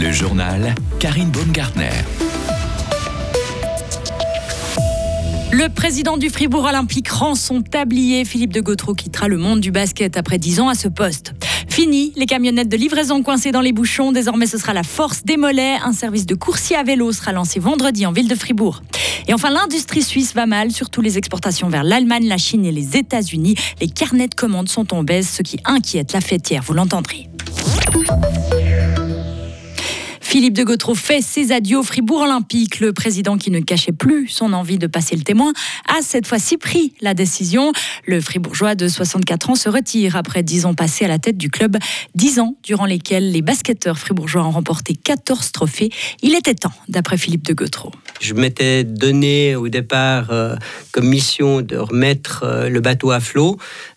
Le journal Karine Baumgartner. Le président du Fribourg Olympique rend son tablier. Philippe de Gautreau quittera le monde du basket après 10 ans à ce poste. Fini les camionnettes de livraison coincées dans les bouchons. Désormais, ce sera la force des mollets. Un service de coursier à vélo sera lancé vendredi en ville de Fribourg. Et enfin, l'industrie suisse va mal, surtout les exportations vers l'Allemagne, la Chine et les États-Unis. Les carnets de commandes sont en baisse, ce qui inquiète la fêtière, vous l'entendrez. Philippe de Gautreau fait ses adieux au Fribourg Olympique. Le président qui ne cachait plus son envie de passer le témoin a cette fois-ci pris la décision. Le Fribourgeois de 64 ans se retire après 10 ans passés à la tête du club. 10 ans durant lesquels les basketteurs fribourgeois ont remporté 14 trophées. Il était temps, d'après Philippe de Gautreau. Je m'étais donné au départ euh, comme mission de remettre euh, le bateau à flot.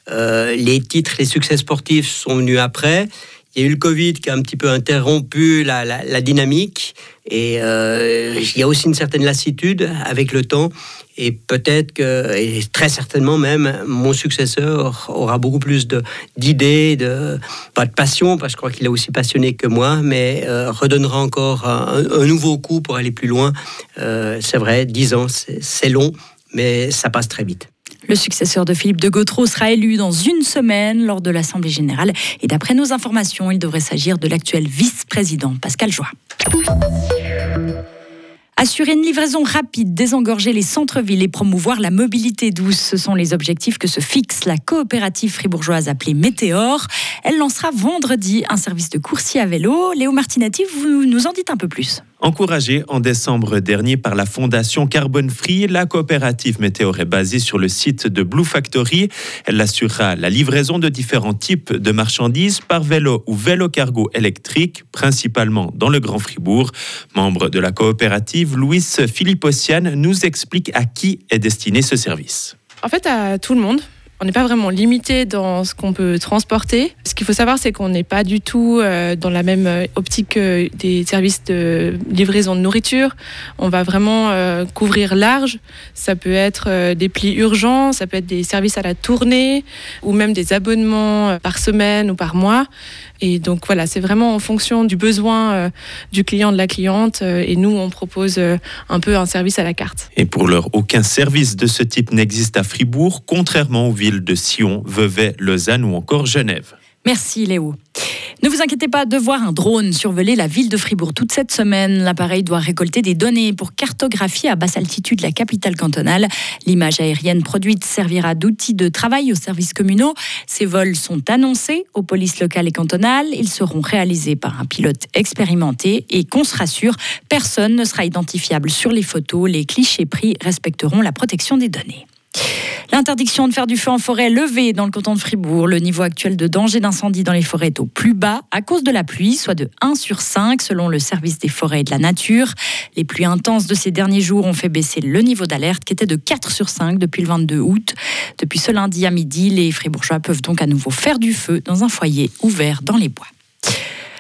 Euh, les titres, les succès sportifs sont venus après. Il y a eu le Covid qui a un petit peu interrompu la, dynamique et euh, il y a aussi une certaine lassitude avec le temps et peut-être que, et très certainement même, mon successeur aura beaucoup plus d'idées, de, pas de passion, parce que je crois qu'il est aussi passionné que moi, mais euh, redonnera encore un, nouveau coup pour aller plus loin. Euh, c'est vrai, dix ans, c'est long, mais ça passe très vite. Le successeur de Philippe de Gautreau sera élu dans une semaine lors de l'Assemblée générale. Et d'après nos informations, il devrait s'agir de l'actuel vice-président Pascal Joie. Assurer une livraison rapide, désengorger les centres-villes et promouvoir la mobilité douce, ce sont les objectifs que se fixe la coopérative fribourgeoise appelée Météor. Elle lancera vendredi un service de coursier à vélo. Léo Martinati, vous nous en dites un peu plus. Encouragée en décembre dernier par la fondation Carbon Free, la coopérative Météor est basée sur le site de Blue Factory. Elle assurera la livraison de différents types de marchandises par vélo ou vélo cargo électrique, principalement dans le Grand Fribourg. Membre de la coopérative, Louis Philippe-Ossiane nous explique à qui est destiné ce service. En fait, à tout le monde on n'est pas vraiment limité dans ce qu'on peut transporter. Ce qu'il faut savoir, c'est qu'on n'est pas du tout euh, dans la même euh, optique que des services de livraison de nourriture. On va vraiment euh, couvrir large. Ça peut être des plis urgents, ça peut être des services à la tournée ou même des abonnements par semaine ou par mois. Et donc voilà, c'est vraiment en fonction du besoin du client, de la cliente. et nous, on propose un peu un service à la carte. Et pour l'heure, aucun service de ce type n'existe à Fribourg, contrairement aux villes de Sion, Vevey, Lausanne ou encore Genève. Merci Léo. Ne vous inquiétez pas de voir un drone survoler la ville de Fribourg toute cette semaine. L'appareil doit récolter des données pour cartographier à basse altitude la capitale cantonale. L'image aérienne produite servira d'outil de travail aux services communaux. Ces vols sont annoncés aux polices locales et cantonales. Ils seront réalisés par un pilote expérimenté et qu'on se rassure, personne ne sera identifiable sur les photos. Les clichés pris respecteront la protection des données. L'interdiction de faire du feu en forêt levée dans le canton de Fribourg. Le niveau actuel de danger d'incendie dans les forêts est au plus bas à cause de la pluie, soit de 1 sur 5 selon le service des forêts et de la nature. Les pluies intenses de ces derniers jours ont fait baisser le niveau d'alerte qui était de 4 sur 5 depuis le 22 août. Depuis ce lundi à midi, les Fribourgeois peuvent donc à nouveau faire du feu dans un foyer ouvert dans les bois.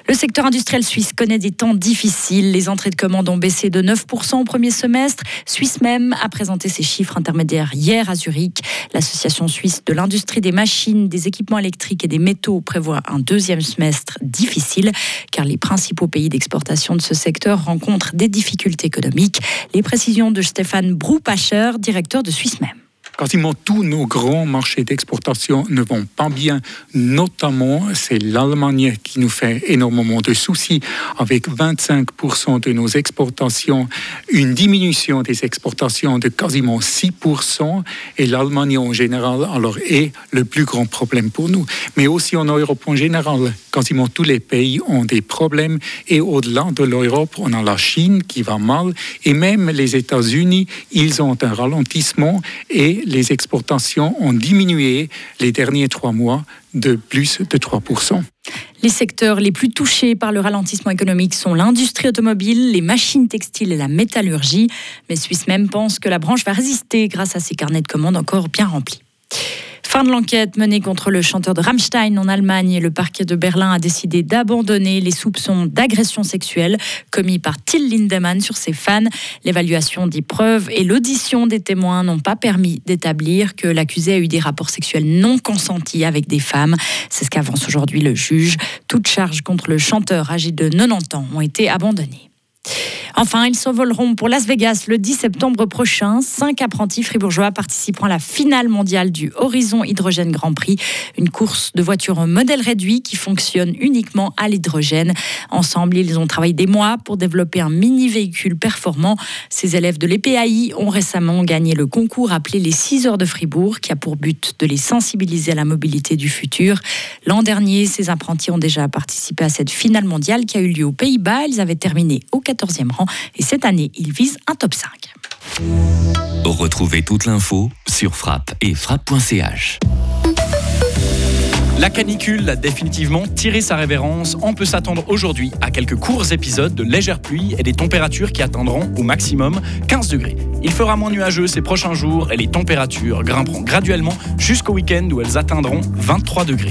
Le secteur industriel suisse connaît des temps difficiles. Les entrées de commandes ont baissé de 9% au premier semestre. Suisse même a présenté ses chiffres intermédiaires hier à Zurich. L'association suisse de l'industrie des machines, des équipements électriques et des métaux prévoit un deuxième semestre difficile car les principaux pays d'exportation de ce secteur rencontrent des difficultés économiques. Les précisions de Stéphane Broupacher, directeur de Suisse même quasiment tous nos grands marchés d'exportation ne vont pas bien. Notamment, c'est l'Allemagne qui nous fait énormément de soucis, avec 25% de nos exportations, une diminution des exportations de quasiment 6%, et l'Allemagne en général alors est le plus grand problème pour nous. Mais aussi en Europe en général, quasiment tous les pays ont des problèmes, et au-delà de l'Europe, on a la Chine qui va mal, et même les États-Unis, ils ont un ralentissement et les exportations ont diminué les derniers trois mois de plus de 3%. Les secteurs les plus touchés par le ralentissement économique sont l'industrie automobile, les machines textiles et la métallurgie. Mais Suisse même pense que la branche va résister grâce à ses carnets de commandes encore bien remplis. Fin de l'enquête menée contre le chanteur de Rammstein en Allemagne. Le parquet de Berlin a décidé d'abandonner les soupçons d'agression sexuelle commis par Till Lindemann sur ses fans. L'évaluation des preuves et l'audition des témoins n'ont pas permis d'établir que l'accusé a eu des rapports sexuels non consentis avec des femmes. C'est ce qu'avance aujourd'hui le juge. Toutes charges contre le chanteur âgé de 90 ans ont été abandonnées. Enfin, ils s'envoleront pour Las Vegas le 10 septembre prochain. Cinq apprentis fribourgeois participeront à la finale mondiale du Horizon Hydrogène Grand Prix, une course de voitures en modèle réduit qui fonctionne uniquement à l'hydrogène. Ensemble, ils ont travaillé des mois pour développer un mini-véhicule performant. Ces élèves de l'EPAI ont récemment gagné le concours appelé les 6 heures de Fribourg, qui a pour but de les sensibiliser à la mobilité du futur. L'an dernier, ces apprentis ont déjà participé à cette finale mondiale qui a eu lieu aux Pays-Bas. Ils avaient terminé au 14e rang et cette année, il vise un top 5. Retrouvez toute l'info sur frappe et frappe.ch. La canicule a définitivement tiré sa révérence. On peut s'attendre aujourd'hui à quelques courts épisodes de légère pluie et des températures qui atteindront au maximum 15 degrés. Il fera moins nuageux ces prochains jours et les températures grimperont graduellement jusqu'au week-end où elles atteindront 23 degrés.